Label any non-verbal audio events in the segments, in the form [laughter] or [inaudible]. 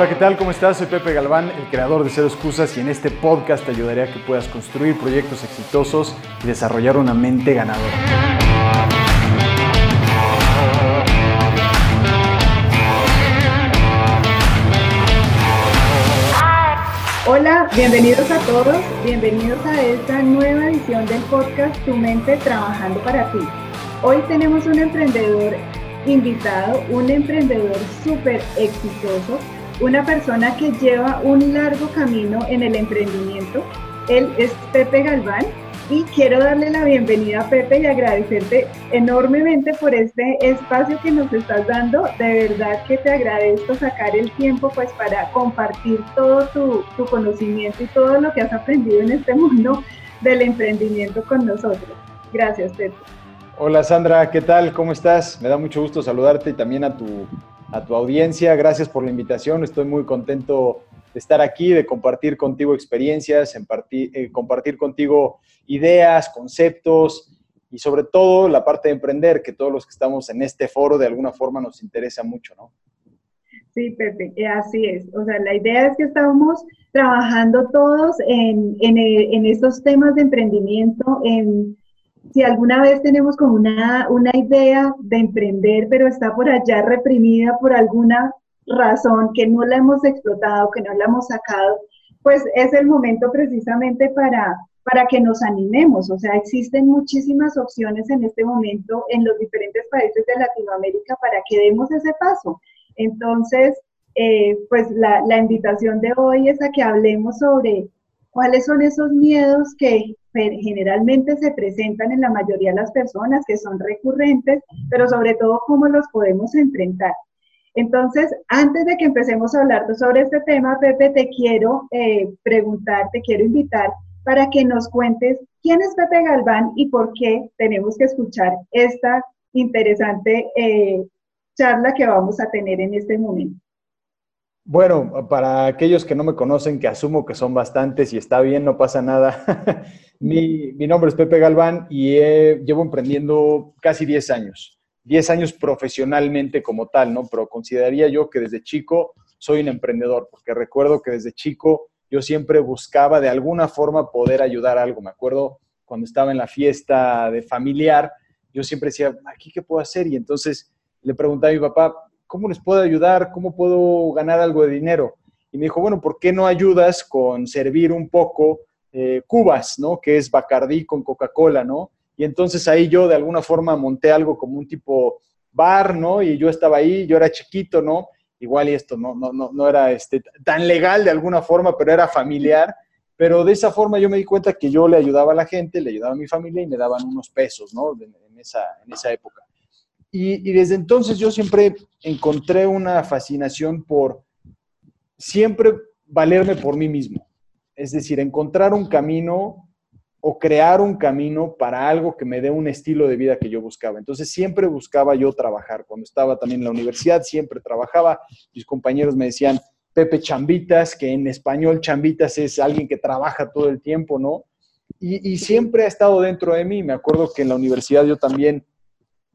Hola, ¿qué tal? ¿Cómo estás? Soy Pepe Galván, el creador de Cero Excusas y en este podcast te ayudaré a que puedas construir proyectos exitosos y desarrollar una mente ganadora. Hola, bienvenidos a todos, bienvenidos a esta nueva edición del podcast Tu mente trabajando para ti. Hoy tenemos un emprendedor invitado, un emprendedor súper exitoso una persona que lleva un largo camino en el emprendimiento. Él es Pepe Galván y quiero darle la bienvenida a Pepe y agradecerte enormemente por este espacio que nos estás dando. De verdad que te agradezco sacar el tiempo pues para compartir todo tu, tu conocimiento y todo lo que has aprendido en este mundo del emprendimiento con nosotros. Gracias, Pepe. Hola Sandra, ¿qué tal? ¿Cómo estás? Me da mucho gusto saludarte y también a tu a tu audiencia. Gracias por la invitación. Estoy muy contento de estar aquí, de compartir contigo experiencias, en eh, compartir contigo ideas, conceptos y sobre todo la parte de emprender, que todos los que estamos en este foro de alguna forma nos interesa mucho, ¿no? Sí, Pepe, eh, así es. O sea, la idea es que estamos trabajando todos en, en, en estos temas de emprendimiento, en si alguna vez tenemos como una, una idea de emprender, pero está por allá reprimida por alguna razón que no la hemos explotado, que no la hemos sacado, pues es el momento precisamente para, para que nos animemos. O sea, existen muchísimas opciones en este momento en los diferentes países de Latinoamérica para que demos ese paso. Entonces, eh, pues la, la invitación de hoy es a que hablemos sobre cuáles son esos miedos que generalmente se presentan en la mayoría de las personas, que son recurrentes, pero sobre todo cómo los podemos enfrentar. Entonces, antes de que empecemos a hablar sobre este tema, Pepe, te quiero eh, preguntar, te quiero invitar para que nos cuentes quién es Pepe Galván y por qué tenemos que escuchar esta interesante eh, charla que vamos a tener en este momento. Bueno, para aquellos que no me conocen, que asumo que son bastantes y está bien, no pasa nada. [laughs] mi, nombre es Pepe Galván y llevo emprendiendo casi 10 años. 10 años profesionalmente como tal, ¿no? Pero consideraría yo que desde chico soy un emprendedor, porque recuerdo que desde chico yo siempre buscaba de alguna forma poder ayudar a algo. Me acuerdo cuando estaba en la fiesta de familiar, yo siempre decía, ¿aquí qué puedo hacer? Y entonces le preguntaba a mi papá, ¿cómo les puedo ayudar? ¿Cómo puedo ganar algo de dinero? Y me dijo, bueno, ¿por qué no ayudas con servir un poco eh, cubas, ¿no? Que es Bacardí con Coca-Cola, ¿no? Y entonces ahí yo de alguna forma monté algo como un tipo bar, ¿no? Y yo estaba ahí, yo era chiquito, ¿no? Igual y esto no, no, no, no era este, tan legal de alguna forma, pero era familiar. Pero de esa forma yo me di cuenta que yo le ayudaba a la gente, le ayudaba a mi familia y me daban unos pesos, ¿no? En, esa, en esa época. Y, desde entonces yo siempre encontré una fascinación por siempre valerme por mí mismo. Es decir, encontrar un camino o crear un camino para algo que me dé un estilo de vida que yo buscaba. Entonces siempre buscaba yo trabajar. Cuando estaba también en la universidad, siempre trabajaba. Mis compañeros me decían, Pepe Chambitas, que en español Chambitas es alguien que trabaja todo el tiempo, ¿no? Y, siempre ha estado dentro de mí. Me acuerdo que en la universidad yo también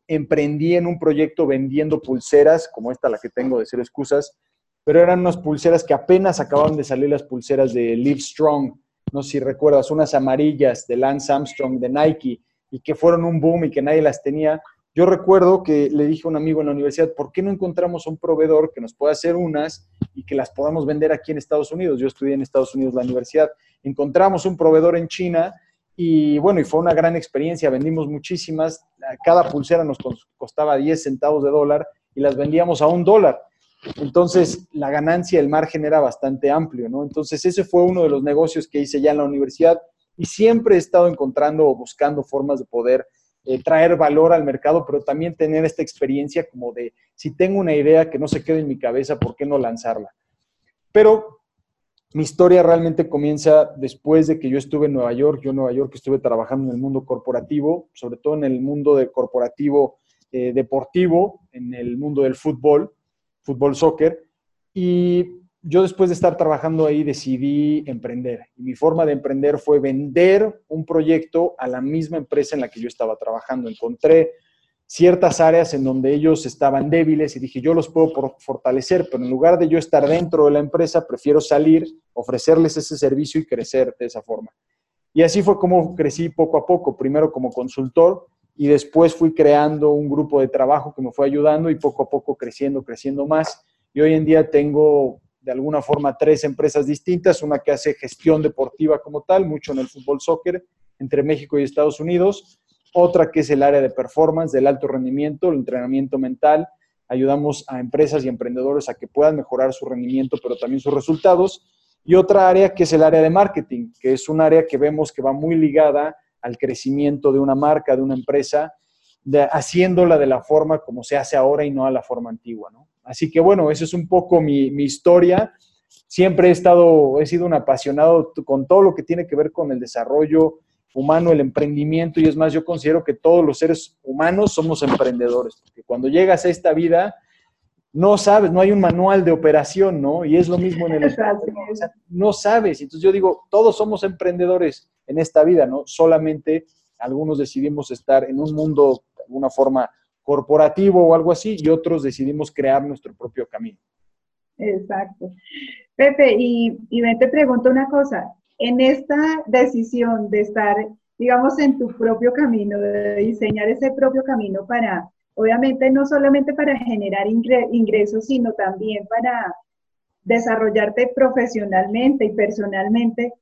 emprendí en un proyecto vendiendo pulseras, como esta la que tengo de ser excusas, pero eran unas pulseras que apenas acababan de salir las pulseras de Live Strong, no sé si recuerdas, unas amarillas de Lance Armstrong, de Nike, y que fueron un boom y que nadie las tenía. Yo recuerdo que le dije a un amigo en la universidad, ¿por qué no encontramos un proveedor que nos pueda hacer unas y que las podamos vender aquí en Estados Unidos? Yo estudié en Estados Unidos la universidad. Encontramos un proveedor en China y bueno, y fue una gran experiencia, vendimos muchísimas, cada pulsera nos costaba 10 centavos de dólar y las vendíamos a un dólar. Entonces, la ganancia, el margen era bastante amplio, ¿no? Entonces, ese fue uno de los negocios que hice ya en la universidad y siempre he estado encontrando o buscando formas de poder eh, traer valor al mercado, pero también tener esta experiencia como de, si tengo una idea que no se quede en mi cabeza, ¿por qué no lanzarla? Pero mi historia realmente comienza después de que yo estuve en Nueva York. Yo en Nueva York estuve trabajando en el mundo corporativo, sobre todo en el mundo de corporativo eh, deportivo, en el mundo del fútbol, fútbol soccer. Y yo después de estar trabajando ahí decidí emprender. Y mi forma de emprender fue vender un proyecto a la misma empresa en la que yo estaba trabajando. Encontré ciertas áreas en donde ellos estaban débiles y dije, yo los puedo fortalecer, pero en lugar de yo estar dentro de la empresa, prefiero salir, ofrecerles ese servicio y crecer de esa forma. Y así fue como crecí poco a poco, primero como consultor y después fui creando un grupo de trabajo que me fue ayudando y poco a poco creciendo, creciendo más. Y hoy en día tengo de alguna forma tres empresas distintas, una que hace gestión deportiva como tal, mucho en el fútbol soccer entre México y Estados Unidos, otra que es el área de performance, del alto rendimiento, el entrenamiento mental. Ayudamos a empresas y emprendedores a que puedan mejorar su rendimiento, pero también sus resultados. Y otra área que es el área de marketing, que es un área que vemos que va muy ligada al crecimiento de una marca, de una empresa, haciéndola de la forma como se hace ahora y no a la forma antigua. Así que bueno, eso es un poco mi, mi historia. Siempre he estado, he sido un apasionado con todo lo que tiene que ver con el desarrollo humano, el emprendimiento, y es más, yo considero que todos los seres humanos somos emprendedores, porque cuando llegas a esta vida, no sabes, no hay un manual de operación, ¿no? Y es lo mismo en el... [laughs] no sabes, entonces yo digo, todos somos emprendedores en esta vida, ¿no? Solamente algunos decidimos estar en un mundo de alguna forma corporativo o algo así, y otros decidimos crear nuestro propio camino. Exacto. Pepe, y, y te pregunto una cosa, en esta decisión de estar, digamos, en tu propio camino, de diseñar ese propio camino para, obviamente, no solamente para generar ingresos, sino también para desarrollarte profesionalmente y personalmente,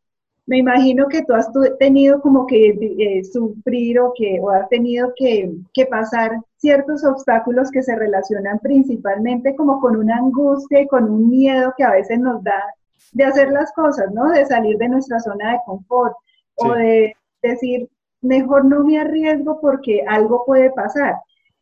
me imagino que tú has tenido como que eh, sufrir o que o has tenido que, que, pasar ciertos obstáculos que se relacionan principalmente como con una angustia y con un miedo que a veces nos da de hacer las cosas, ¿no? De salir de nuestra zona de confort o de decir, mejor no me arriesgo porque algo puede pasar.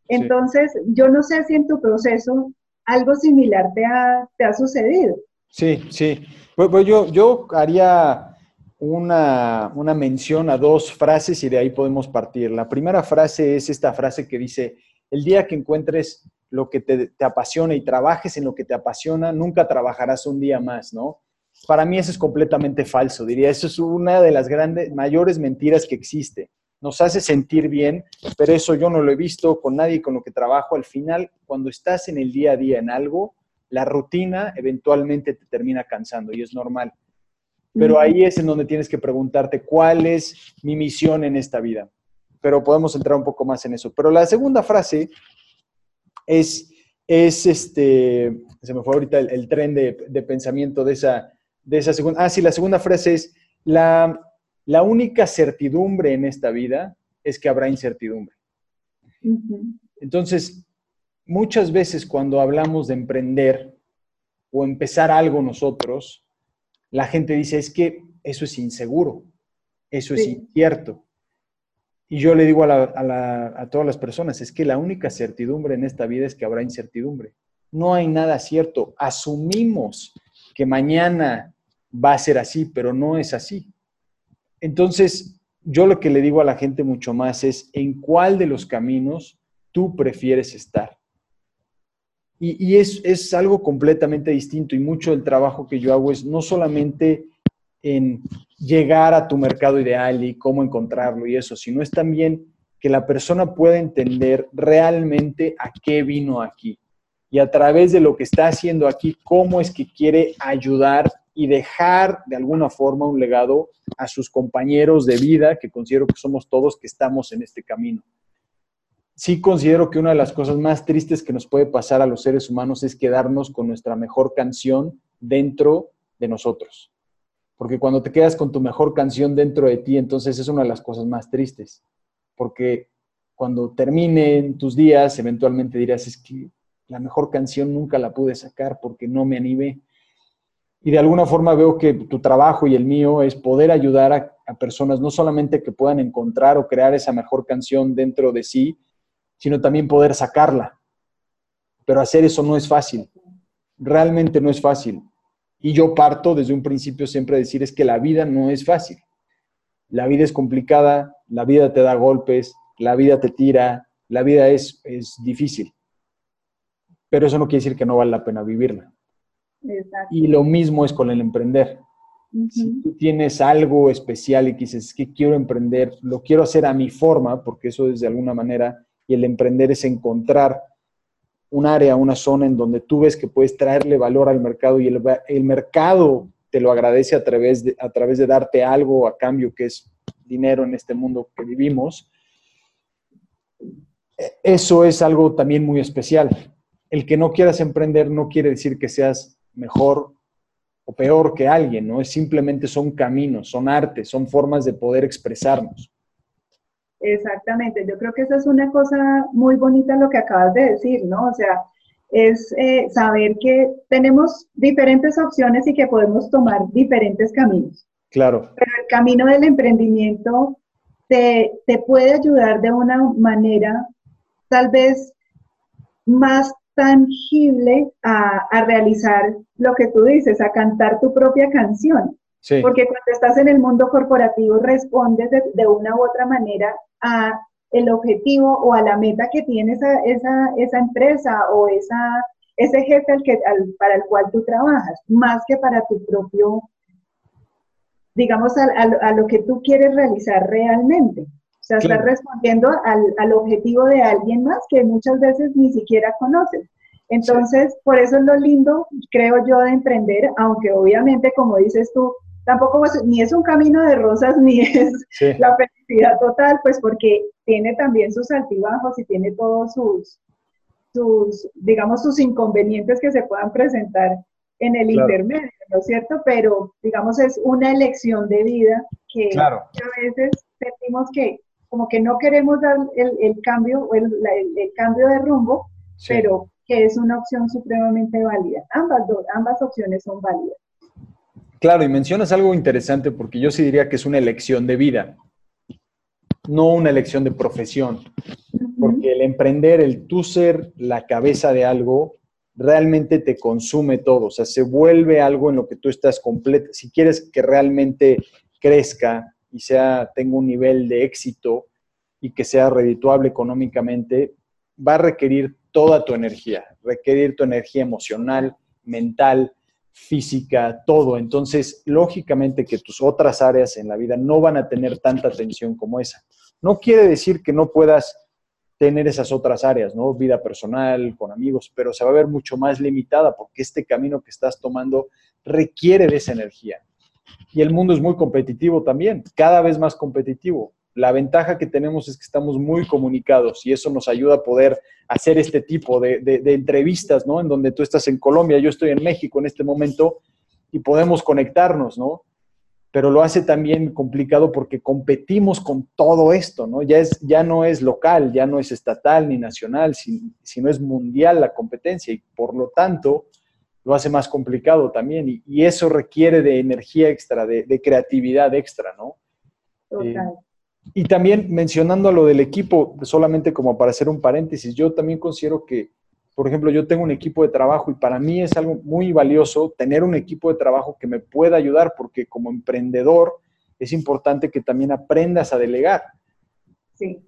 Entonces, yo no sé si en tu proceso algo similar te ha, te ha sucedido. Sí, sí. Pues, pues yo, yo haría una, una, mención a dos frases y de ahí podemos partir. La primera frase es esta frase que dice, el día que encuentres lo que te, te apasiona y trabajes en lo que te apasiona, nunca trabajarás un día más, ¿no? Para mí eso es completamente falso, diría. Eso es una de las grandes, mayores mentiras que existe. Nos hace sentir bien, pero eso yo no lo he visto con nadie con lo que trabajo. Al final, cuando estás en el día a día en algo, la rutina eventualmente te termina cansando y es normal. Pero ahí es en donde tienes que preguntarte cuál es mi misión en esta vida. Pero podemos entrar un poco más en eso. Pero la segunda frase es, es este, se me fue ahorita el, tren de, de pensamiento de esa, de esa segunda. Ah, sí, la segunda frase es, la, la única certidumbre en esta vida es que habrá incertidumbre. Entonces, muchas veces cuando hablamos de emprender o empezar algo nosotros, la gente dice, es que eso es inseguro, eso es incierto. Y yo le digo a, a, todas las personas, es que la única certidumbre en esta vida es que habrá incertidumbre. No hay nada cierto. Asumimos que mañana va a ser así, pero no es así. Entonces, yo lo que le digo a la gente mucho más es en cuál de los caminos tú prefieres estar. Y, es, es, algo completamente distinto y mucho del trabajo que yo hago es no solamente en llegar a tu mercado ideal y cómo encontrarlo y eso, sino es también que la persona pueda entender realmente a qué vino aquí y a través de lo que está haciendo aquí, cómo es que quiere ayudar y dejar de alguna forma un legado a sus compañeros de vida, que considero que somos todos que estamos en este camino. Sí considero que una de las cosas más tristes que nos puede pasar a los seres humanos es quedarnos con nuestra mejor canción dentro de nosotros. Porque cuando te quedas con tu mejor canción dentro de ti, entonces es una de las cosas más tristes. Porque cuando terminen tus días, eventualmente dirás, es que la mejor canción nunca la pude sacar porque no me animé y de alguna forma veo que tu trabajo y el mío es poder ayudar a, personas no solamente que puedan encontrar o crear esa mejor canción dentro de sí, sino también poder sacarla. Pero hacer eso no es fácil. Realmente no es fácil. Y yo parto desde un principio siempre a decir es que la vida no es fácil. La vida es complicada, la vida te da golpes, la vida te tira, la vida es, es difícil. Pero eso no quiere decir que no vale la pena vivirla. Y lo mismo es con el emprender. Si tú tienes algo especial y dices, que quiero emprender, lo quiero hacer a mi forma, porque eso es de alguna manera y el emprender es encontrar un área, una zona en donde tú ves que puedes traerle valor al mercado y el, el mercado te lo agradece a través, de, a través de darte algo a cambio que es dinero en este mundo que vivimos. Eso es algo también muy especial. El que no quieras emprender no quiere decir que seas mejor o peor que alguien, ¿no? Es simplemente son caminos, son artes, son formas de poder expresarnos. Exactamente, yo creo que esa es una cosa muy bonita lo que acabas de decir, ¿no? O sea, es eh, saber que tenemos diferentes opciones y que podemos tomar diferentes caminos. Claro. Pero el camino del emprendimiento te, te puede ayudar de una manera tal vez más tangible a, a, realizar lo que tú dices, a cantar tu propia canción. Sí. Porque cuando estás en el mundo corporativo respondes de, de, una u otra manera a el objetivo o a la meta que tiene esa, esa, esa empresa o esa, ese jefe al que, al, para el cual tú trabajas, más que para tu propio, digamos, a, a, a lo que tú quieres realizar realmente. O sea, claro. estás respondiendo al, al, objetivo de alguien más que muchas veces ni siquiera conoces. Entonces, sí. por eso es lo lindo, creo yo, de emprender, aunque obviamente, como dices tú, tampoco es, ni es un camino de rosas, ni [laughs] es sí. la felicidad total, pues porque tiene también sus altibajos y tiene todos sus, sus, digamos, sus inconvenientes que se puedan presentar en el claro. intermedio, ¿no es cierto? Pero, digamos, es una elección de vida que, claro. que a veces sentimos que como que no queremos dar el, el cambio o el, el, el, cambio de rumbo, sí. pero que es una opción supremamente válida. Ambas, dos, ambas opciones son válidas. Claro, y mencionas algo interesante porque yo sí diría que es una elección de vida, no una elección de profesión. Porque el emprender, el tú ser la cabeza de algo, realmente te consume todo. O sea, se vuelve algo en lo que tú estás completo. Si quieres que realmente crezca y sea, tenga un nivel de éxito y que sea redituable económicamente, va a requerir toda tu energía, requerir tu energía emocional, mental, física, todo. Entonces, lógicamente que tus otras áreas en la vida no van a tener tanta atención como esa. No quiere decir que no puedas tener esas otras áreas, ¿no? Vida personal, con amigos, pero se va a ver mucho más limitada porque este camino que estás tomando requiere de esa energía. Y el mundo es muy competitivo también, cada vez más competitivo. La ventaja que tenemos es que estamos muy comunicados y eso nos ayuda a poder hacer este tipo de, entrevistas, ¿no? En donde tú estás en Colombia, yo estoy en México en este momento y podemos conectarnos, ¿no? Pero lo hace también complicado porque competimos con todo esto, ¿no? Ya, es, ya no es local, ya no es estatal ni nacional, sino es mundial la competencia y por lo tanto lo hace más complicado también y, y eso requiere de energía extra, de, de creatividad extra, ¿no? Total. Eh, y también mencionando lo del equipo, solamente como para hacer un paréntesis, yo también considero que, por ejemplo, yo tengo un equipo de trabajo y para mí es algo muy valioso tener un equipo de trabajo que me pueda ayudar, porque como emprendedor es importante que también aprendas a delegar. Sí.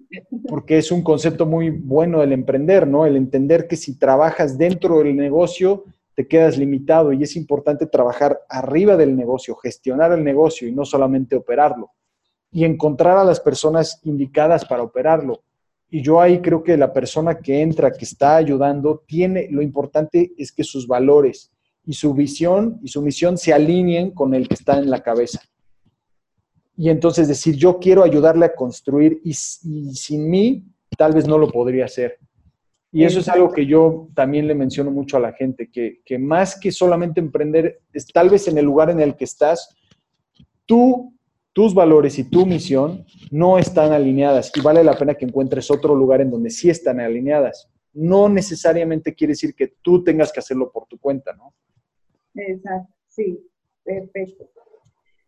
Porque es un concepto muy bueno del emprender, ¿no? El entender que si trabajas dentro del negocio, te quedas limitado y es importante trabajar arriba del negocio, gestionar el negocio y no solamente operarlo y encontrar a las personas indicadas para operarlo. Y yo ahí creo que la persona que entra, que está ayudando, tiene, lo importante es que sus valores y su visión y su misión se alineen con el que está en la cabeza. Y entonces decir, yo quiero ayudarle a construir y, y sin mí tal vez no lo podría hacer. Y eso es algo que yo también le menciono mucho a la gente, que, que más que solamente emprender, es tal vez en el lugar en el que estás, tú tus valores y tu misión no están alineadas y vale la pena que encuentres otro lugar en donde sí están alineadas. No necesariamente quiere decir que tú tengas que hacerlo por tu cuenta, ¿no? Exacto, sí, perfecto.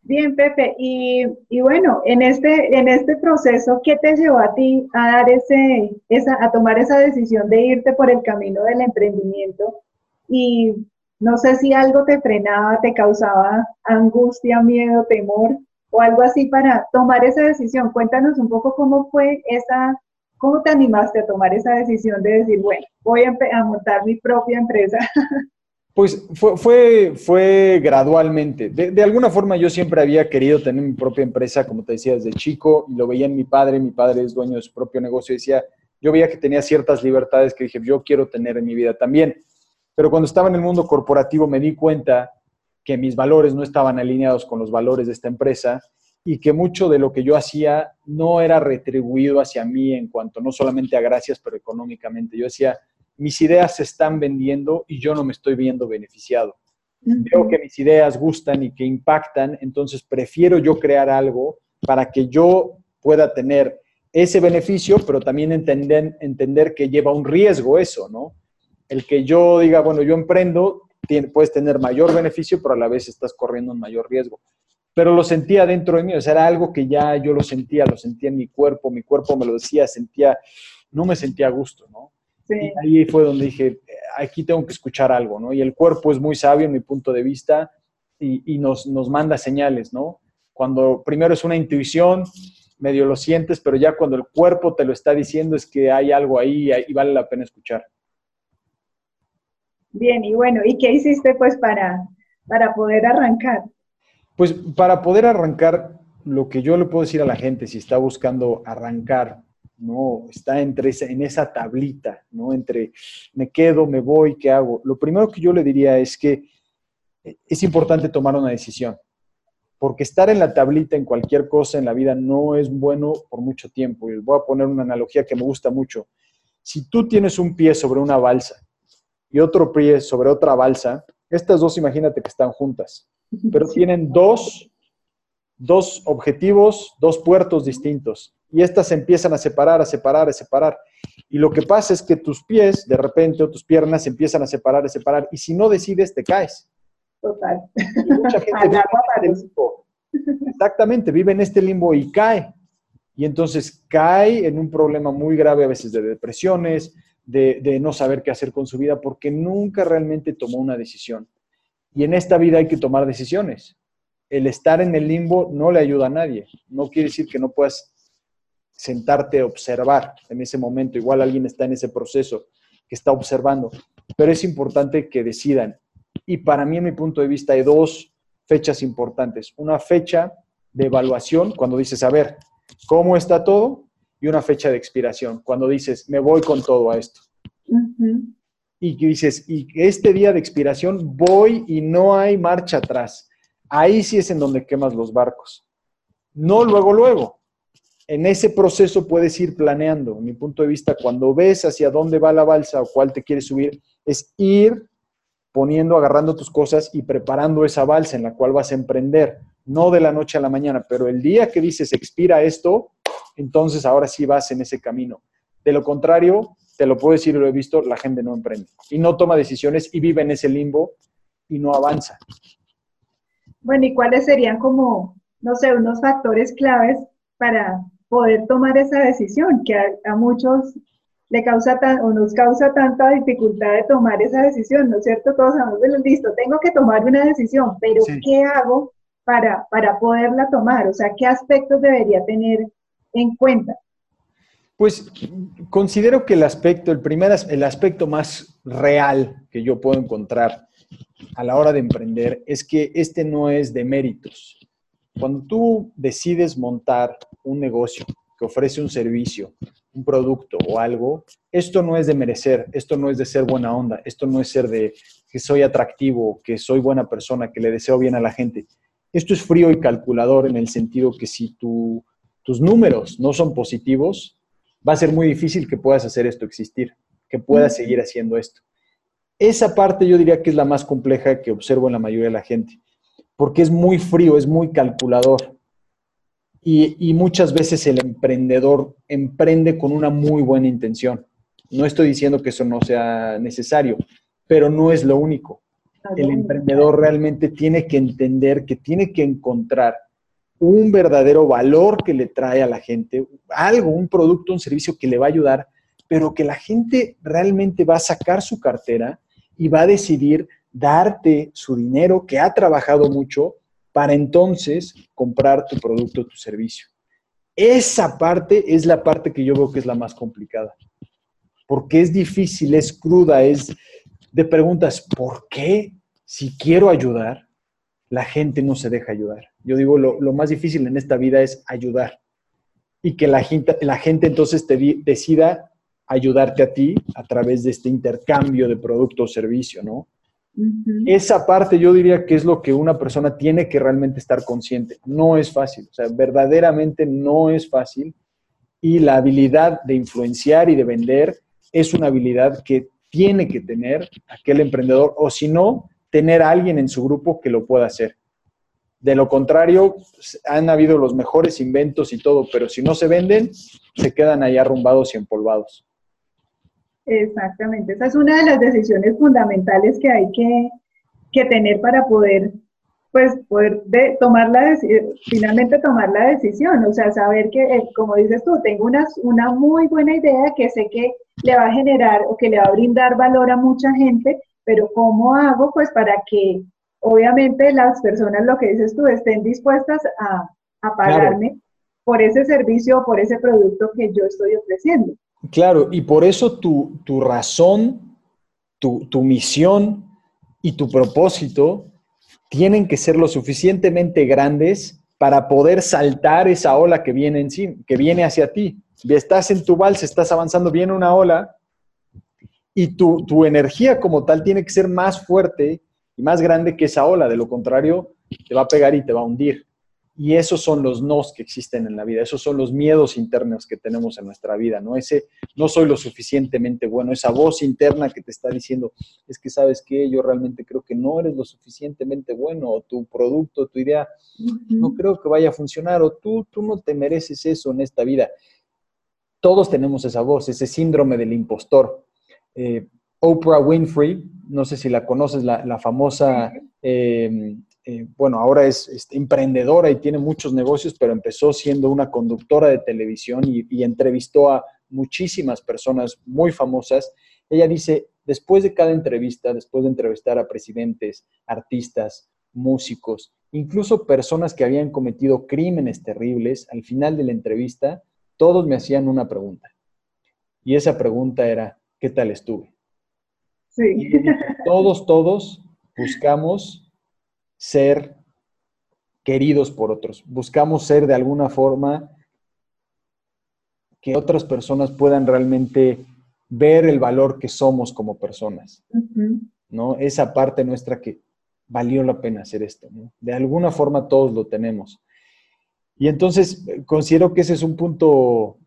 Bien, Pepe, y, bueno, en este, este proceso, ¿qué te llevó a ti a dar ese, esa, a tomar esa decisión de irte por el camino del emprendimiento? Y no sé si algo te frenaba, te causaba angustia, miedo, temor o algo así para tomar esa decisión. Cuéntanos un poco cómo fue esa, cómo te animaste a tomar esa decisión de decir, bueno, voy a, a montar mi propia empresa. [laughs] Pues fue, fue, fue gradualmente. De, alguna forma yo siempre había querido tener mi propia empresa, como te decía, desde chico, y lo veía en mi padre, mi padre es dueño de su propio negocio, decía, yo veía que tenía ciertas libertades que dije, yo quiero tener en mi vida también. Pero cuando estaba en el mundo corporativo me di cuenta que mis valores no estaban alineados con los valores de esta empresa y que mucho de lo que yo hacía no era retribuido hacia mí en cuanto no solamente a gracias, pero económicamente. Yo decía, mis ideas se están vendiendo y yo no me estoy viendo beneficiado. Veo que mis ideas gustan y que impactan, entonces prefiero yo crear algo para que yo pueda tener ese beneficio, pero también entender, entender que lleva un riesgo eso, ¿no? El que yo diga, bueno, yo emprendo, puedes tener mayor beneficio, pero a la vez estás corriendo un mayor riesgo. Pero lo sentía dentro de mí, o sea, era algo que ya yo lo sentía, lo sentía en mi cuerpo, mi cuerpo me lo decía, sentía, no me sentía a gusto, ¿no? Y ahí fue donde dije, aquí tengo que escuchar algo, ¿no? Y el cuerpo es muy sabio en mi punto de vista y, nos, nos manda señales, ¿no? Cuando primero es una intuición, medio lo sientes, pero ya cuando el cuerpo te lo está diciendo es que hay algo ahí y vale la pena escuchar. Bien, y bueno, ¿y qué hiciste pues para, para poder arrancar? Pues para poder arrancar, lo que yo le puedo decir a la gente si está buscando arrancar, ¿no? Está entre esa, en esa tablita, ¿no? Entre me quedo, me voy, ¿qué hago? Lo primero que yo le diría es que es importante tomar una decisión, porque estar en la tablita en cualquier cosa en la vida no es bueno por mucho tiempo. Y les voy a poner una analogía que me gusta mucho. Si tú tienes un pie sobre una balsa y otro pie sobre otra balsa, estas dos imagínate que están juntas, pero [laughs] tienen dos, dos objetivos, dos puertos distintos. Y estas se empiezan a separar, a separar, a separar. Y lo que pasa es que tus pies, de repente, o tus piernas se empiezan a separar, a separar. Y si no decides, te caes. Total. mucha gente [laughs] vive en este limbo. Exactamente, vive en este limbo y cae. Y entonces cae en un problema muy grave a veces de depresiones, de, no saber qué hacer con su vida porque nunca realmente tomó una decisión. Y en esta vida hay que tomar decisiones. El estar en el limbo no le ayuda a nadie. No quiere decir que no puedas sentarte a observar en ese momento. Igual alguien está en ese proceso que está observando. Pero es importante que decidan. Y para mí, en mi punto de vista, hay dos fechas importantes. Una fecha de evaluación, cuando dices, a ver, ¿cómo está todo? y una fecha de expiración, cuando dices, me voy con todo a esto. Y que dices, y este día de expiración voy y no hay marcha atrás. Ahí sí es en donde quemas los barcos. No luego, luego. En ese proceso puedes ir planeando. Mi punto de vista, cuando ves hacia dónde va la balsa o cuál te quieres subir, es ir poniendo, agarrando tus cosas y preparando esa balsa en la cual vas a emprender. No de la noche a la mañana, pero el día que dices expira esto, entonces ahora sí vas en ese camino. De lo contrario, te lo puedo decir y lo he visto, la gente no emprende y no toma decisiones y vive en ese limbo y no avanza. Bueno, ¿y cuáles serían como, no sé, unos factores claves para poder tomar esa decisión que a, muchos le causa tan, o nos causa tanta dificultad de tomar esa decisión, ¿no es cierto? Todos sabemos, listo, tengo que tomar una decisión, pero ¿qué hago para, para poderla tomar? O sea, ¿qué aspectos debería tener en cuenta? Pues considero que el aspecto, el primer, el aspecto más real que yo puedo encontrar a la hora de emprender es que este no es de méritos. Cuando tú decides montar un negocio que ofrece un servicio, un producto o algo, esto no es de merecer, esto no es de ser buena onda, esto no es ser de que soy atractivo, que soy buena persona, que le deseo bien a la gente. Esto es frío y calculador en el sentido que si tus números no son positivos, va a ser muy difícil que puedas hacer esto existir, que puedas seguir haciendo esto. Esa parte yo diría que es la más compleja que observo en la mayoría de la gente, porque es muy frío, es muy calculador. Y, y, muchas veces el emprendedor emprende con una muy buena intención. No estoy diciendo que eso no sea necesario, pero no es lo único. El emprendedor realmente tiene que entender que tiene que encontrar un verdadero valor que le trae a la gente, algo, un producto, un servicio que le va a ayudar, pero que la gente realmente va a sacar su cartera y va a decidir darte su dinero que ha trabajado mucho para entonces comprar tu producto, tu servicio. Esa parte es la parte que yo veo que es la más complicada, porque es difícil, es cruda, es de preguntas, ¿por qué si quiero ayudar? la gente no se deja ayudar. Yo digo, lo, más difícil en esta vida es ayudar y que la gente, la gente entonces te decida ayudarte a ti a través de este intercambio de producto o servicio, ¿no? Esa parte yo diría que es lo que una persona tiene que realmente estar consciente. No es fácil, o sea, verdaderamente no es fácil. Y la habilidad de influenciar y de vender es una habilidad que tiene que tener aquel emprendedor, o si no, tener a alguien en su grupo que lo pueda hacer. De lo contrario, han habido los mejores inventos y todo, pero si no se venden, se quedan ahí arrumbados y empolvados. Exactamente, esa es una de las decisiones fundamentales que hay que, tener para poder, pues, poder de, tomar la finalmente tomar la decisión, o sea, saber que, eh, como dices tú, tengo una, una muy buena idea que sé que le va a generar o que le va a brindar valor a mucha gente, pero ¿cómo hago? Pues para que obviamente las personas, lo que dices tú, estén dispuestas a, pagarme por ese servicio o por ese producto que yo estoy ofreciendo. Claro, y por eso tu, razón, tu, tu, misión y tu propósito tienen que ser lo suficientemente grandes para poder saltar esa ola que viene, en que viene hacia ti. Estás en tu balsa, estás avanzando, viene una ola y tu, tu energía como tal tiene que ser más fuerte y más grande que esa ola. De lo contrario, te va a pegar y te va a hundir. Y esos son los nos que existen en la vida, esos son los miedos internos que tenemos en nuestra vida, ¿no? Ese no soy lo suficientemente bueno, esa voz interna que te está diciendo, es que sabes que yo realmente creo que no eres lo suficientemente bueno, o tu producto, tu idea, no creo que vaya a funcionar, o tú, tú no te mereces eso en esta vida. Todos tenemos esa voz, ese síndrome del impostor. Eh, Oprah Winfrey, no sé si la conoces, la, famosa eh, eh, bueno, ahora es, este, emprendedora y tiene muchos negocios, pero empezó siendo una conductora de televisión y, entrevistó a muchísimas personas muy famosas. Ella dice, después de cada entrevista, después de entrevistar a presidentes, artistas, músicos, incluso personas que habían cometido crímenes terribles, al final de la entrevista, todos me hacían una pregunta. Y esa pregunta era, ¿qué tal estuve? Sí. todos, todos buscamos ser queridos por otros. Buscamos ser de alguna forma que otras personas puedan realmente ver el valor que somos como personas, ¿no? Esa parte nuestra que valió la pena hacer esto, De alguna forma todos lo tenemos. Y entonces considero que ese es un punto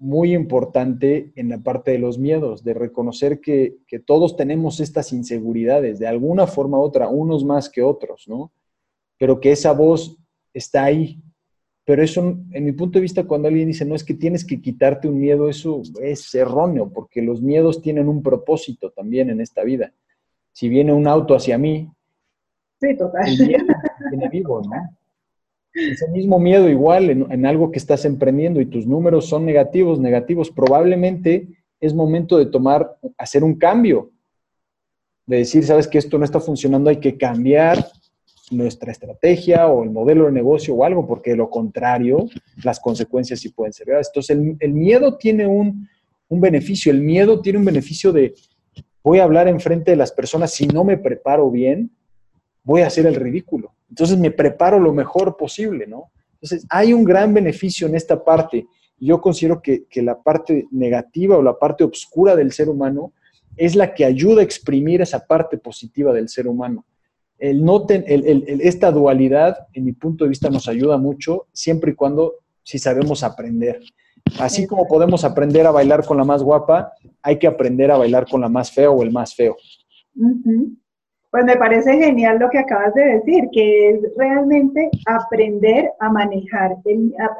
muy importante en la parte de los miedos, de reconocer que, todos tenemos estas inseguridades, de alguna forma u otra, unos más que otros, ¿no? Pero que esa voz está ahí. Pero eso, en mi punto de vista, cuando alguien dice, no es que tienes que quitarte un miedo, eso es erróneo, porque los miedos tienen un propósito también en esta vida. Si viene un auto hacia mí, sí, total. viene vivo, ¿no? Ese mismo miedo igual en, algo que estás emprendiendo y tus números son negativos, negativos, probablemente es momento de tomar, hacer un cambio, de decir, sabes que esto no está funcionando, hay que cambiar nuestra estrategia o el modelo de negocio o algo, porque de lo contrario, las consecuencias sí pueden ser graves. Entonces, el, miedo tiene un, un, beneficio, el miedo tiene un beneficio de, voy a hablar enfrente de las personas, si no me preparo bien, voy a hacer el ridículo. Entonces me preparo lo mejor posible, ¿no? Entonces hay un gran beneficio en esta parte. Yo considero que, la parte negativa o la parte oscura del ser humano es la que ayuda a exprimir esa parte positiva del ser humano. El no esta dualidad, en mi punto de vista, nos ayuda mucho siempre y cuando si sabemos aprender. Así como podemos aprender a bailar con la más guapa, hay que aprender a bailar con la más fea o el más feo. Pues me parece genial lo que acabas de decir, que es realmente aprender a manejar,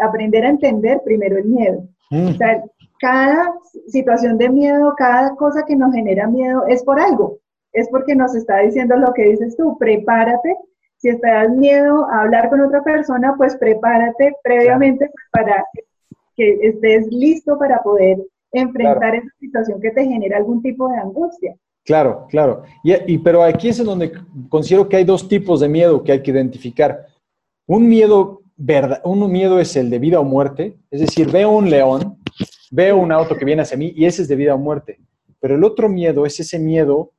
aprender a entender primero el miedo. Mm. O sea, cada situación de miedo, cada cosa que nos genera miedo es por algo. Es porque nos está diciendo lo que dices tú, prepárate. Si estás miedo a hablar con otra persona, pues prepárate previamente para que estés listo para poder enfrentar esa situación que te genera algún tipo de angustia. Claro, claro. Y, pero aquí es donde considero que hay dos tipos de miedo que hay que identificar. Un miedo, verdad, un miedo es el de vida o muerte, es decir, veo un león, veo un auto que viene hacia mí y ese es de vida o muerte. Pero el otro miedo es ese miedo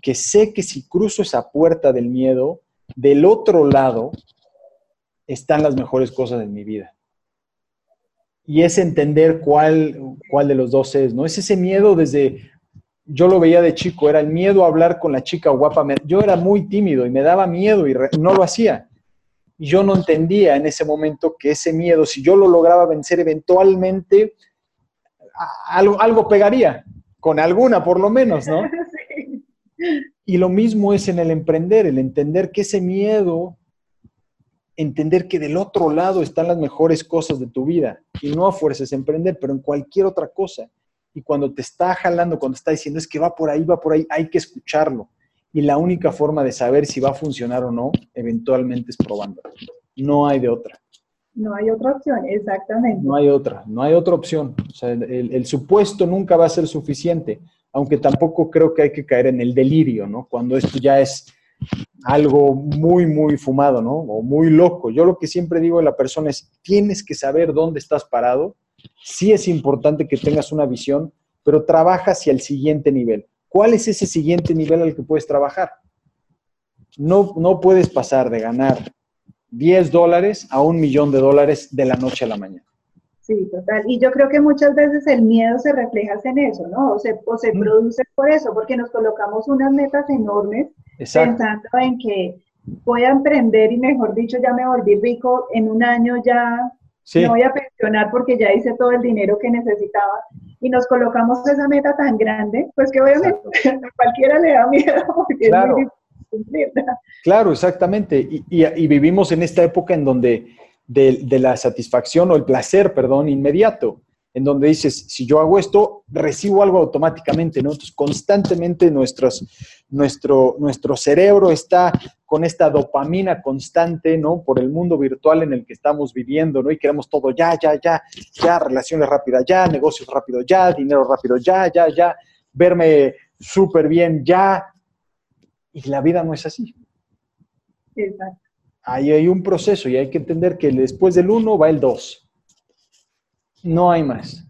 que sé que si cruzo esa puerta del miedo, del otro lado están las mejores cosas en mi vida. y es entender cuál, cuál de los dos es, ¿no? Es ese miedo desde, yo lo veía de chico, era el miedo a hablar con la chica guapa. Yo era muy tímido y me daba miedo y no lo hacía. Y yo no entendía en ese momento que ese miedo, si yo lo lograba vencer eventualmente, algo, algo pegaría, con alguna por lo menos, ¿no? [laughs] Y lo mismo es en el emprender, el entender que ese miedo, entender que del otro lado están las mejores cosas de tu vida y no a fuerzas emprender, pero en cualquier otra cosa. Y cuando te está jalando, cuando está diciendo es que va por ahí, va por ahí, hay que escucharlo. Y la única forma de saber si va a funcionar o no, eventualmente es probando. No hay de otra. No hay otra opción, exactamente. No hay otra, no hay otra opción. O sea, el, supuesto nunca va a ser suficiente, aunque tampoco creo que hay que caer en el delirio, ¿no? Cuando esto ya es algo muy, muy fumado, ¿no? O muy loco. Yo lo que siempre digo a la persona es, tienes que saber dónde estás parado. Sí es importante que tengas una visión, pero trabaja hacia el siguiente nivel. ¿Cuál es ese siguiente nivel al que puedes trabajar? No, no puedes pasar de ganar 10 dólares a un millón de dólares de la noche a la mañana. Sí, total. Y yo creo que muchas veces el miedo se refleja en eso, ¿no? O se, o se mm. produce por eso, porque nos colocamos unas metas enormes pensando en que voy a emprender y mejor dicho ya me volví rico, en un año ya me voy a pensionar porque ya hice todo el dinero que necesitaba y nos colocamos esa meta tan grande, pues que obviamente a [laughs] cualquiera le da miedo [laughs] porque claro. Claro, exactamente. Y, vivimos en esta época en donde de, la satisfacción o el placer, perdón, inmediato, en donde dices, si yo hago esto, recibo algo automáticamente, ¿no? Entonces, constantemente nuestros, nuestro, nuestro cerebro está con esta dopamina constante, ¿no? Por el mundo virtual en el que estamos viviendo, ¿no? Y queremos todo ya, ya, ya, ya, relaciones rápidas ya, negocios rápidos ya, dinero rápido ya, ya, ya, verme súper bien ya. Y la vida no es así. Exacto. Ahí hay un proceso y hay que entender que después del uno va el dos. No hay más.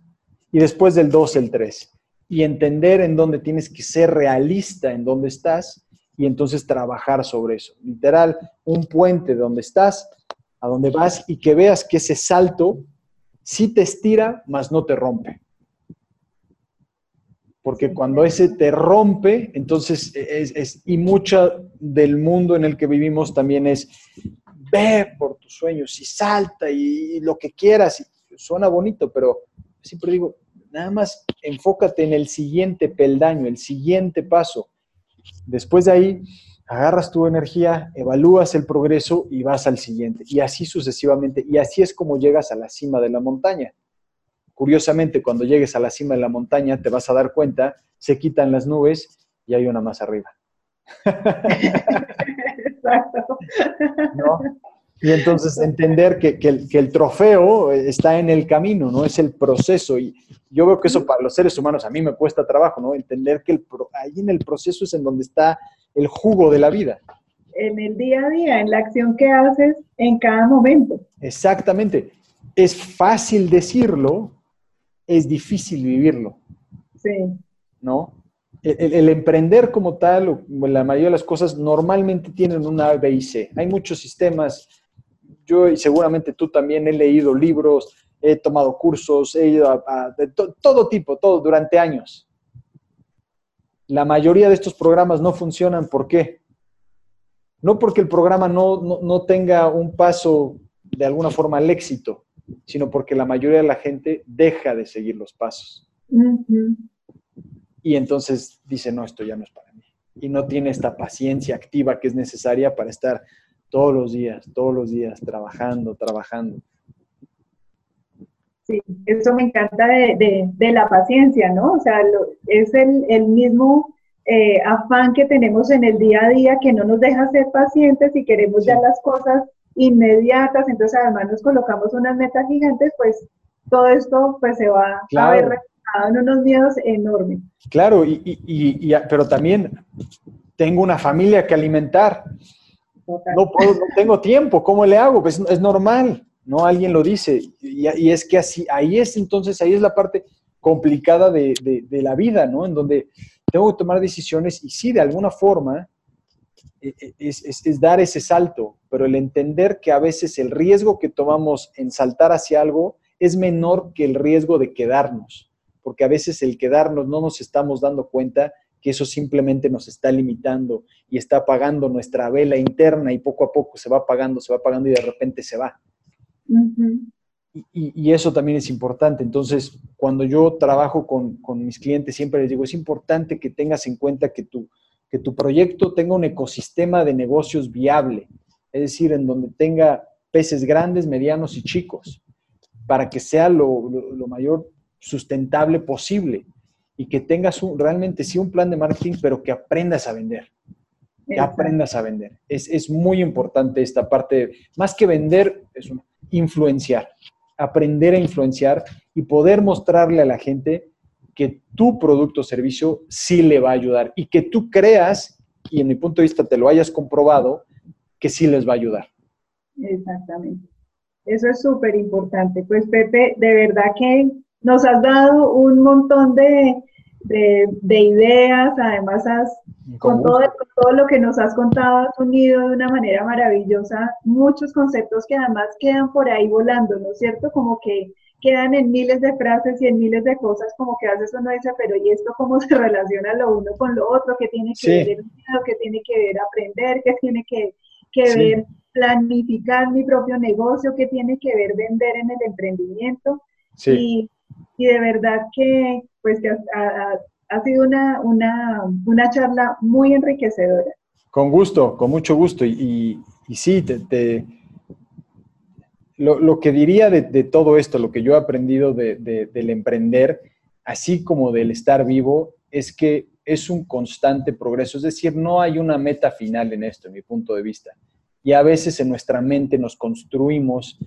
Y después del dos, el tres. Y entender en dónde tienes que ser realista, en dónde estás y entonces trabajar sobre eso. Literal, un puente de donde estás, a donde vas y que veas que ese salto sí te estira, mas no te rompe. Porque cuando ese te rompe, entonces es, y mucho del mundo en el que vivimos también es, ve por tus sueños y salta y, lo que quieras. Suena bonito, pero siempre digo, nada más enfócate en el siguiente peldaño, el siguiente paso Después de ahí, agarras tu energía, evalúas el progreso y vas al siguiente. Y así sucesivamente. Y así es como llegas a la cima de la montaña. Curiosamente, cuando llegues a la cima de la montaña, te vas a dar cuenta, se quitan las nubes y hay una más arriba. [laughs] [laughs] Exacto. Y entonces entender que, el, trofeo está en el camino, no es el proceso. Y yo veo que eso para los seres humanos a mí me cuesta trabajo, ¿no? Entender que el, ahí en el proceso es en donde está el jugo de la vida. En el día a día, en la acción que haces en cada momento. Exactamente. Es fácil decirlo, es difícil vivirlo. Sí. ¿No? El, emprender como tal, la mayoría de las cosas normalmente tienen una A, B y C. Hay muchos sistemas yo y seguramente tú también he leído libros, he tomado cursos, he ido a, de todo tipo, todo, durante años. La mayoría de estos programas no funcionan, ¿por qué? No porque el programa no, tenga un paso de alguna forma al éxito, sino porque la mayoría de la gente deja de seguir los pasos. Y entonces dice, no, esto ya no es para mí. Y no tiene esta paciencia activa que es necesaria para estar todos los días, todos los días, trabajando, trabajando. Sí, eso me encanta de, la paciencia, ¿no? O sea, es el, mismo eh, afán que tenemos en el día a día que no nos deja ser pacientes y queremos ya las cosas inmediatas, entonces además nos colocamos unas metas gigantes, pues todo esto pues se va a ver reflejado en unos miedos enormes. Claro, y, y, pero también tengo una familia que alimentar no, puedo, no tengo tiempo, ¿cómo le hago? Pues es normal, ¿no? Alguien lo dice. Y, es que así, ahí es entonces, ahí es la parte complicada de, la vida, ¿no? En donde tengo que tomar decisiones y sí, de alguna forma, e, e, es, dar ese salto, pero el entender que a veces el riesgo que tomamos en saltar hacia algo es menor que el riesgo de quedarnos, porque a veces el quedarnos no nos estamos dando cuenta que eso simplemente nos está limitando y está apagando nuestra vela interna y poco a poco se va apagando, se va apagando y de repente se va. y, eso también es importante. Entonces, cuando yo trabajo con, con, mis clientes, siempre les digo, es importante que tengas en cuenta que tu, que tu proyecto tenga un ecosistema de negocios viable, es decir, en donde tenga peces grandes, medianos y chicos, para que sea lo, lo mayor sustentable posible y que tengas un, realmente sí un plan de marketing, pero que aprendas a vender. Que aprendas a vender. Es, es muy importante esta parte, más que vender, es influenciar. Aprender a influenciar y poder mostrarle a la gente que tu producto o servicio sí le va a ayudar y que tú creas, y en mi punto de vista te lo hayas comprobado, que sí les va a ayudar. Exactamente. Eso es súper importante. Pues Pepe, de verdad que nos has dado un montón de, ideas, además has, con todo, todo, lo que nos has contado, has unido de una manera maravillosa muchos conceptos que además quedan por ahí volando, ¿no es cierto? Como que quedan en miles de frases y en miles de cosas, como que a veces uno dice, pero ¿y esto cómo [laughs] se relaciona lo uno con lo otro? ¿Qué tiene que ver el miedo? ¿Qué tiene que ver aprender? ¿Qué tiene que, ver planificar mi propio negocio? ¿Qué tiene que ver vender en el emprendimiento? Sí y de verdad que, pues, ha, sido una, una, charla muy enriquecedora. Con gusto, con mucho gusto. Y, y, sí, te, lo, que diría de, todo esto, lo que yo he aprendido del emprender, así como del estar vivo, es que es un constante progreso. Es decir, no hay una meta final en esto, en mi punto de vista. Y a veces en nuestra mente nos construimos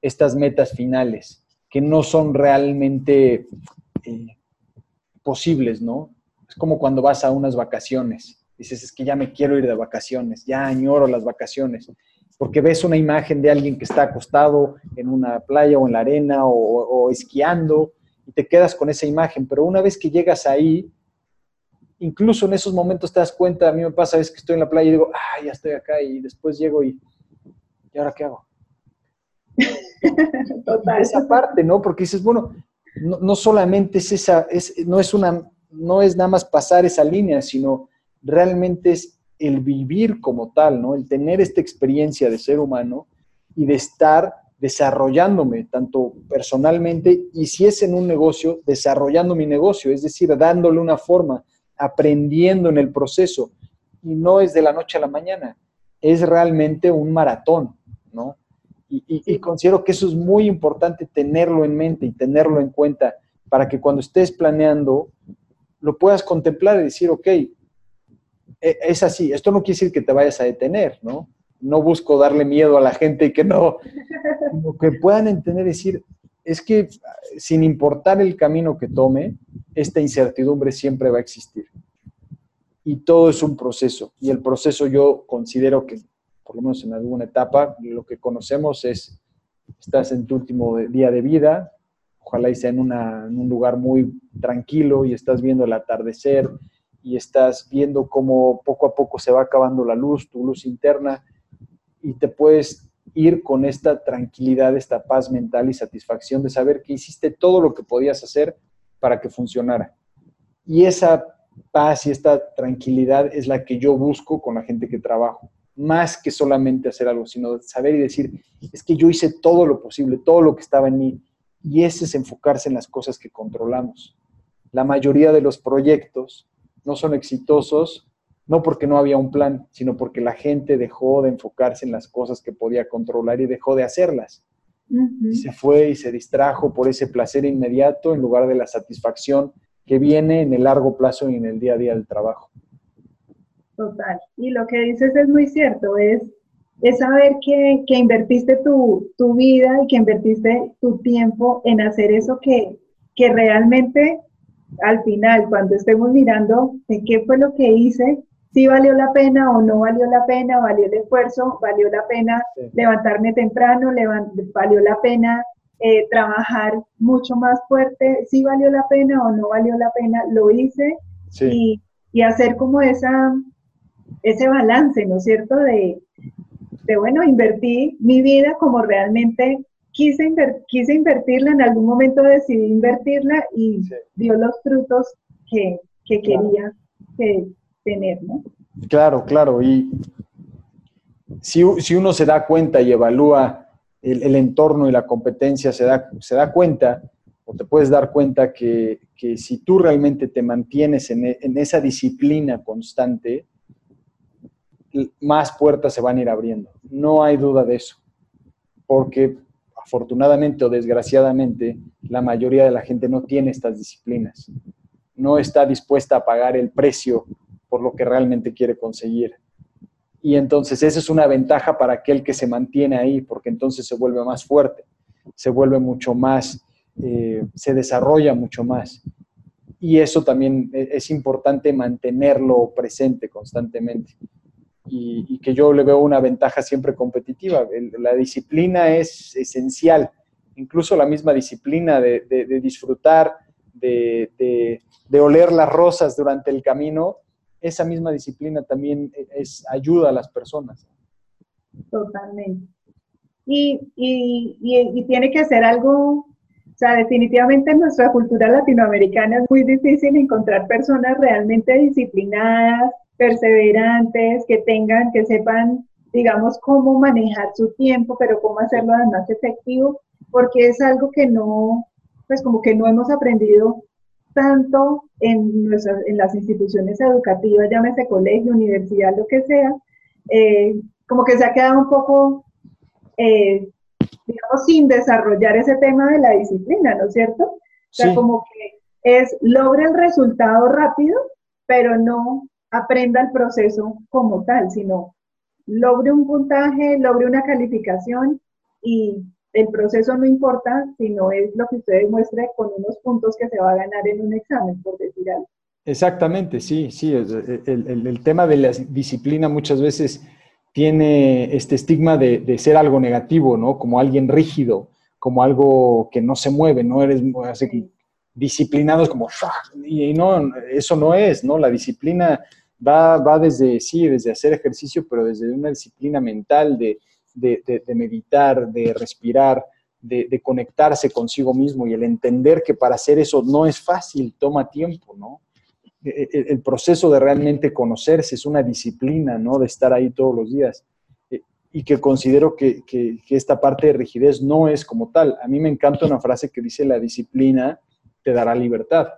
estas metas finales que no son realmente eh, posibles, ¿no? Es como cuando vas a unas vacaciones. Dices, es que ya me quiero ir de vacaciones, ya añoro las vacaciones, porque ves una imagen de alguien que está acostado en una playa o en la arena o, esquiando y te quedas con esa imagen, pero una vez que llegas ahí, incluso en esos momentos te das cuenta, a mí me pasa, es que estoy en la playa y digo, ah, ya estoy acá y después llego y, ¿y ahora qué hago? [laughs] Esa parte, ¿no? Porque dices, bueno, no, solamente es esa, es, no, es una, no es nada más pasar esa línea, sino realmente es el vivir como tal, ¿no? El tener esta experiencia de ser humano y de estar desarrollándome, tanto personalmente y si es en un negocio, desarrollando mi negocio, es decir, dándole una forma, aprendiendo en el proceso. Y no es de la noche a la mañana, es realmente un maratón, ¿no? Y, considero que eso es muy importante tenerlo en mente y tenerlo en cuenta para que cuando estés planeando lo puedas contemplar y decir, ok, e, es así, esto no quiere decir que te vayas a detener, ¿no? No busco darle miedo a la gente y que no, [laughs] que puedan entender, decir, es que sin importar el camino que tome, esta incertidumbre siempre va a existir. Y todo es un proceso. Y el proceso yo considero que por lo menos en alguna etapa, lo que conocemos es, estás en tu último día de vida, ojalá y sea en, en un lugar muy tranquilo y estás viendo el atardecer y estás viendo cómo poco a poco se va acabando la luz, tu luz interna, y te puedes ir con esta tranquilidad, esta paz mental y satisfacción de saber que hiciste todo lo que podías hacer para que funcionara. Y esa paz y esta tranquilidad es la que yo busco con la gente que trabajo más que solamente hacer algo, sino saber y decir, es que yo hice todo lo posible, todo lo que estaba en mí. Y ese es enfocarse en las cosas que controlamos. La mayoría de los proyectos no son exitosos, no porque no había un plan, sino porque la gente dejó de enfocarse en las cosas que podía controlar y dejó de hacerlas. se fue y se distrajo por ese placer inmediato en lugar de la satisfacción que viene en el largo plazo y en el día a día del trabajo. Total. Y lo que dices es muy cierto, es, es saber que, que invertiste tu, tu, vida y que invertiste tu tiempo en hacer eso que, que realmente al final, cuando estemos mirando de qué fue lo que hice, si valió la pena o no valió la pena, valió el esfuerzo, valió la pena levantarme temprano, valió la pena eh, trabajar mucho más fuerte, si valió la pena o no valió la pena, lo hice y, y hacer como esa, ese balance, ¿no es cierto? De, bueno, invertí mi vida como realmente quise, quise invertirla, en algún momento decidí invertirla y dio los frutos que, quería tener, ¿no? Claro, claro. Y si, uno se da cuenta y evalúa el, entorno y la competencia, se da, se da cuenta o te puedes dar cuenta que, si tú realmente te mantienes en, en, esa disciplina constante, más puertas se van a ir abriendo. No hay duda de eso. Porque afortunadamente o desgraciadamente, la mayoría de la gente no tiene estas disciplinas. No está dispuesta a pagar el precio por lo que realmente quiere conseguir. Y entonces esa es una ventaja para aquel que se mantiene ahí, porque entonces se vuelve más fuerte, se vuelve mucho más, eh, se desarrolla mucho más. Y eso también e, es importante mantenerlo presente constantemente y, que yo le veo una ventaja siempre competitiva. la disciplina es esencial, incluso la misma disciplina de, disfrutar, de, oler las rosas durante el camino, esa misma disciplina también es, ayuda a las personas. Totalmente. Y, y, tiene que ser algo, o sea, definitivamente en nuestra cultura latinoamericana es muy difícil encontrar personas realmente disciplinadas, perseverantes, que tengan, que sepan, digamos, cómo manejar su tiempo, pero cómo hacerlo además efectivo, porque es algo que no, pues como que no hemos aprendido tanto en, nuestras, en las instituciones educativas, llámese colegio, universidad, lo que sea, eh, como que se ha quedado un poco, eh, digamos, sin desarrollar ese tema de la disciplina, ¿no es cierto? O sea, como que es, logra el resultado rápido, pero no aprenda el proceso como tal, sino logre un puntaje, logre una calificación y el proceso no importa, sino es lo que usted demuestre con unos puntos que se va a ganar en un examen, por decir algo. Exactamente, sí, sí. El, tema de la disciplina muchas veces tiene este estigma de, ser algo negativo, ¿no? Como alguien rígido, como algo que no se mueve, ¿no? Eres así, disciplinados como, y no, eso no es, ¿no? La disciplina va, desde, sí, desde hacer ejercicio, pero desde una disciplina mental de, meditar, de respirar, de, conectarse consigo mismo y el entender que para hacer eso no es fácil, toma tiempo, ¿no? E, e, el, proceso de realmente conocerse es una disciplina, ¿no? De estar ahí todos los días. E, y que considero que, que, esta parte de rigidez no es como tal. A mí me encanta una frase que dice, la disciplina te dará libertad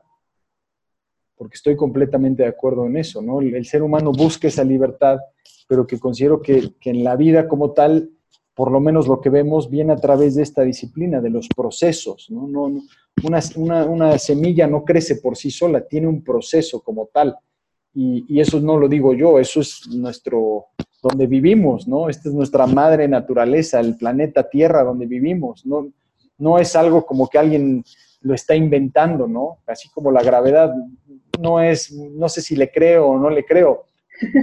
porque estoy completamente de acuerdo en eso, ¿no? El, ser humano busca esa libertad, pero que considero que, en la vida como tal, por lo menos lo que vemos viene a través de esta disciplina, de los procesos, ¿no? no, una, una, semilla no crece por sí sola, tiene un proceso como tal. Y, y, eso no lo digo yo, eso es nuestro, donde vivimos, ¿no? Esta es nuestra madre naturaleza, el planeta Tierra donde vivimos, ¿no? No es algo como que alguien lo está inventando, ¿no? Así como la gravedad no es, no sé si le creo o no le creo. [laughs]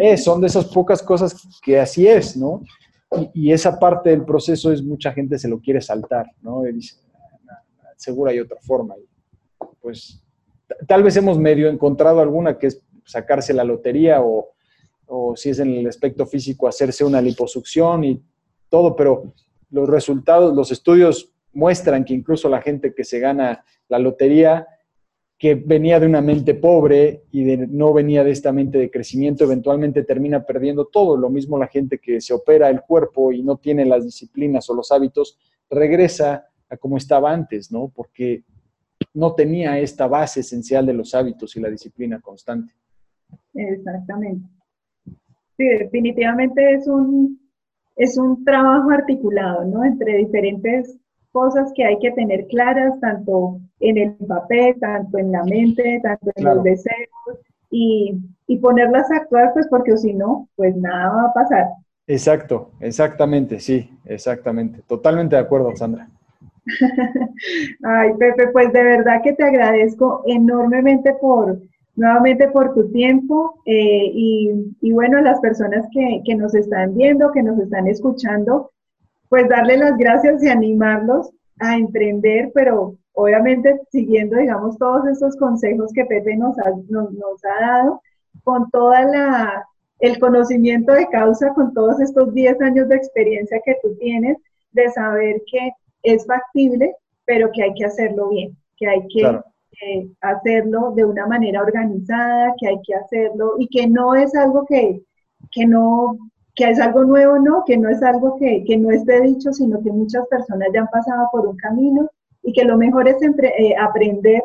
Es, son de esas pocas cosas que así es, ¿no? Y, esa parte del proceso es mucha gente se lo quiere saltar, ¿no? Y dice, seguro hay otra forma. pues tal vez hemos medio encontrado alguna que es sacarse la lotería o, o si es en el aspecto físico hacerse una liposucción y todo, pero los resultados, los estudios muestran que incluso la gente que se gana la lotería que venía de una mente pobre y de, no venía de esta mente de crecimiento, eventualmente termina perdiendo todo. Lo mismo la gente que se opera el cuerpo y no tiene las disciplinas o los hábitos, regresa a como estaba antes, ¿no? Porque no tenía esta base esencial de los hábitos y la disciplina constante. Exactamente. Sí, definitivamente es un, es un trabajo articulado, ¿no? Entre diferentes cosas que hay que tener claras, tanto en el papel, tanto en la mente, tanto en los deseos, y, y, ponerlas a actuar, pues porque si no, pues nada va a pasar. Exacto, exactamente, sí, exactamente. Totalmente de acuerdo, Sandra. [laughs] Ay, Pepe, pues de verdad que te agradezco enormemente por, nuevamente por tu tiempo eh, y, y, bueno, las personas que, que nos están viendo, que nos están escuchando, pues darle las gracias y animarlos a emprender, pero obviamente siguiendo, digamos, todos esos consejos que Pepe nos ha, nos, ha dado, con toda la el conocimiento de causa, con todos estos 10 años de experiencia que tú tienes, de saber que es factible, pero que hay que hacerlo bien, que hay que eh, hacerlo de una manera organizada, que hay que hacerlo y que no es algo que, que no que es algo nuevo, no, que no es algo que, que, no esté dicho, sino que muchas personas ya han pasado por un camino y que lo mejor es eh, aprender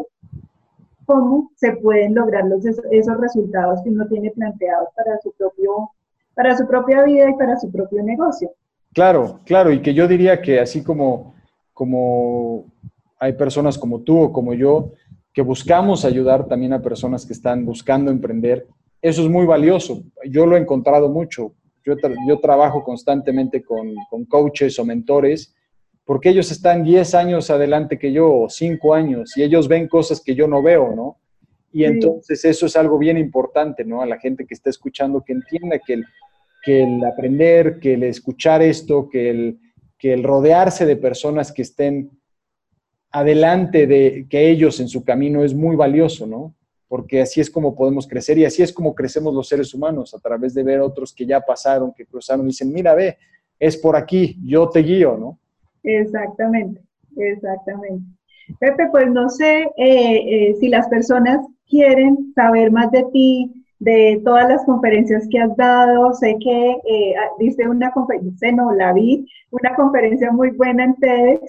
cómo se pueden lograr los, esos resultados que uno tiene planteados para su, propio, para su propia vida y para su propio negocio. Claro, claro, y que yo diría que así como, como hay personas como tú o como yo, que buscamos ayudar también a personas que están buscando emprender, eso es muy valioso. Yo lo he encontrado mucho. Yo, yo trabajo constantemente con, con, coaches o mentores porque ellos están 10 años adelante que yo, o 5 años, y ellos ven cosas que yo no veo, ¿no? Y entonces eso es algo bien importante, ¿no? A la gente que está escuchando, que entienda que el, que el aprender, que el escuchar esto, que el, que el rodearse de personas que estén adelante de que ellos en su camino es muy valioso, ¿no? Porque así es como podemos crecer y así es como crecemos los seres humanos, a través de ver otros que ya pasaron, que cruzaron y dicen, mira, ve, es por aquí, yo te guío, ¿no? Exactamente, exactamente. Pepe, pues no sé eh, eh, si las personas quieren saber más de ti, de todas las conferencias que has dado. Sé que eh, diste una conferencia, no, la vi, una conferencia muy buena en TEDx.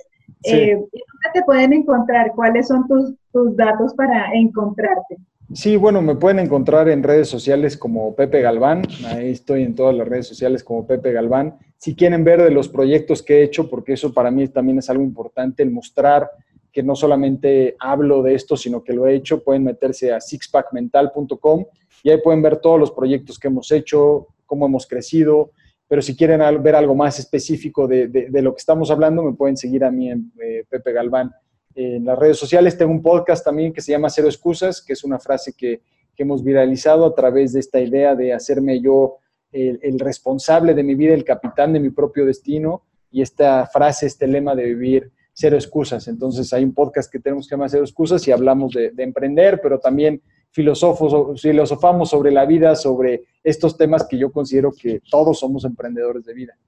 Eh, ¿Dónde te pueden encontrar? ¿Cuáles son tus, tus datos para encontrarte? Sí, bueno, me pueden encontrar en redes sociales como Pepe Galván. Ahí estoy en todas las redes sociales como Pepe Galván. Si quieren ver de los proyectos que he hecho, porque eso para mí también es algo importante, el mostrar que no solamente hablo de esto, sino que lo he hecho, pueden meterse a sixpackmental.com y ahí pueden ver todos los proyectos que hemos hecho, cómo hemos crecido, pero si quieren ver algo más específico de, lo que estamos hablando, me pueden seguir a mí en eh, Pepe Galván en las redes sociales. Tengo un podcast también que se llama Cero Excusas, que es una frase que, hemos viralizado a través de esta idea de hacerme yo el, el, responsable de mi vida, el capitán de mi propio destino, y esta frase, este lema de vivir cero excusas. Entonces hay un podcast que tenemos que llamar Cero Excusas y hablamos de, de emprender, pero también filosofos, filosofamos sobre la vida, sobre estos temas que yo considero que todos somos emprendedores de vida.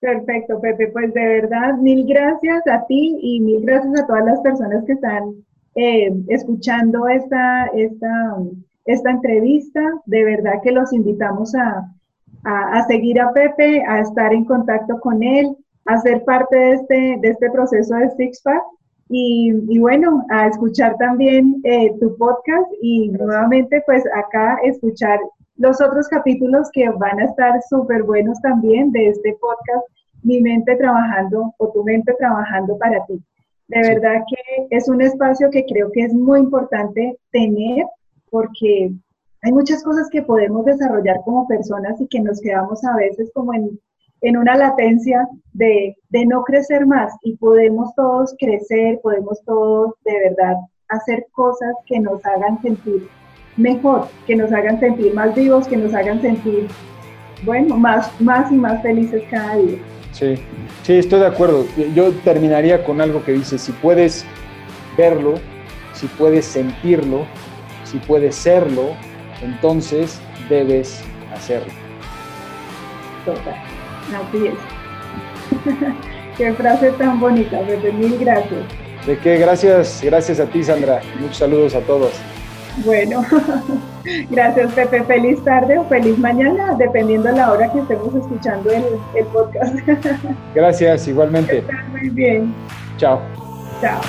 Perfecto, Pepe. Pues de verdad, mil gracias a ti y mil gracias a todas las personas que están eh, escuchando esta, esta, esta entrevista. De verdad que los invitamos a, a, seguir a Pepe, a estar en contacto con él, a ser parte de este, de este proceso de Sixpack y, bueno, a escuchar también eh, tu podcast y nuevamente pues acá escuchar los otros capítulos que van a estar súper buenos también de este podcast, Mi mente trabajando o tu mente trabajando para ti. De verdad que es un espacio que creo que es muy importante tener porque hay muchas cosas que podemos desarrollar como personas y que nos quedamos a veces como en en una latencia de, no crecer más y podemos todos crecer, podemos todos de verdad hacer cosas que nos hagan sentir mejor, que nos hagan sentir más vivos, que nos hagan sentir, bueno, más, más y más felices cada día. Sí, sí, estoy de acuerdo. Yo terminaría con algo que dice, si puedes verlo, si puedes sentirlo, si puedes serlo, entonces debes hacerlo. Total. Así es. [laughs] qué frase tan bonita, Pepe. Mil gracias. ¿De qué? Gracias, gracias a ti, Sandra. Muchos saludos a todos. Bueno, [laughs] gracias, Pepe. Feliz tarde o feliz mañana, dependiendo de la hora que estemos escuchando el, el podcast. [laughs] gracias, igualmente. muy bien. Chao. Chao.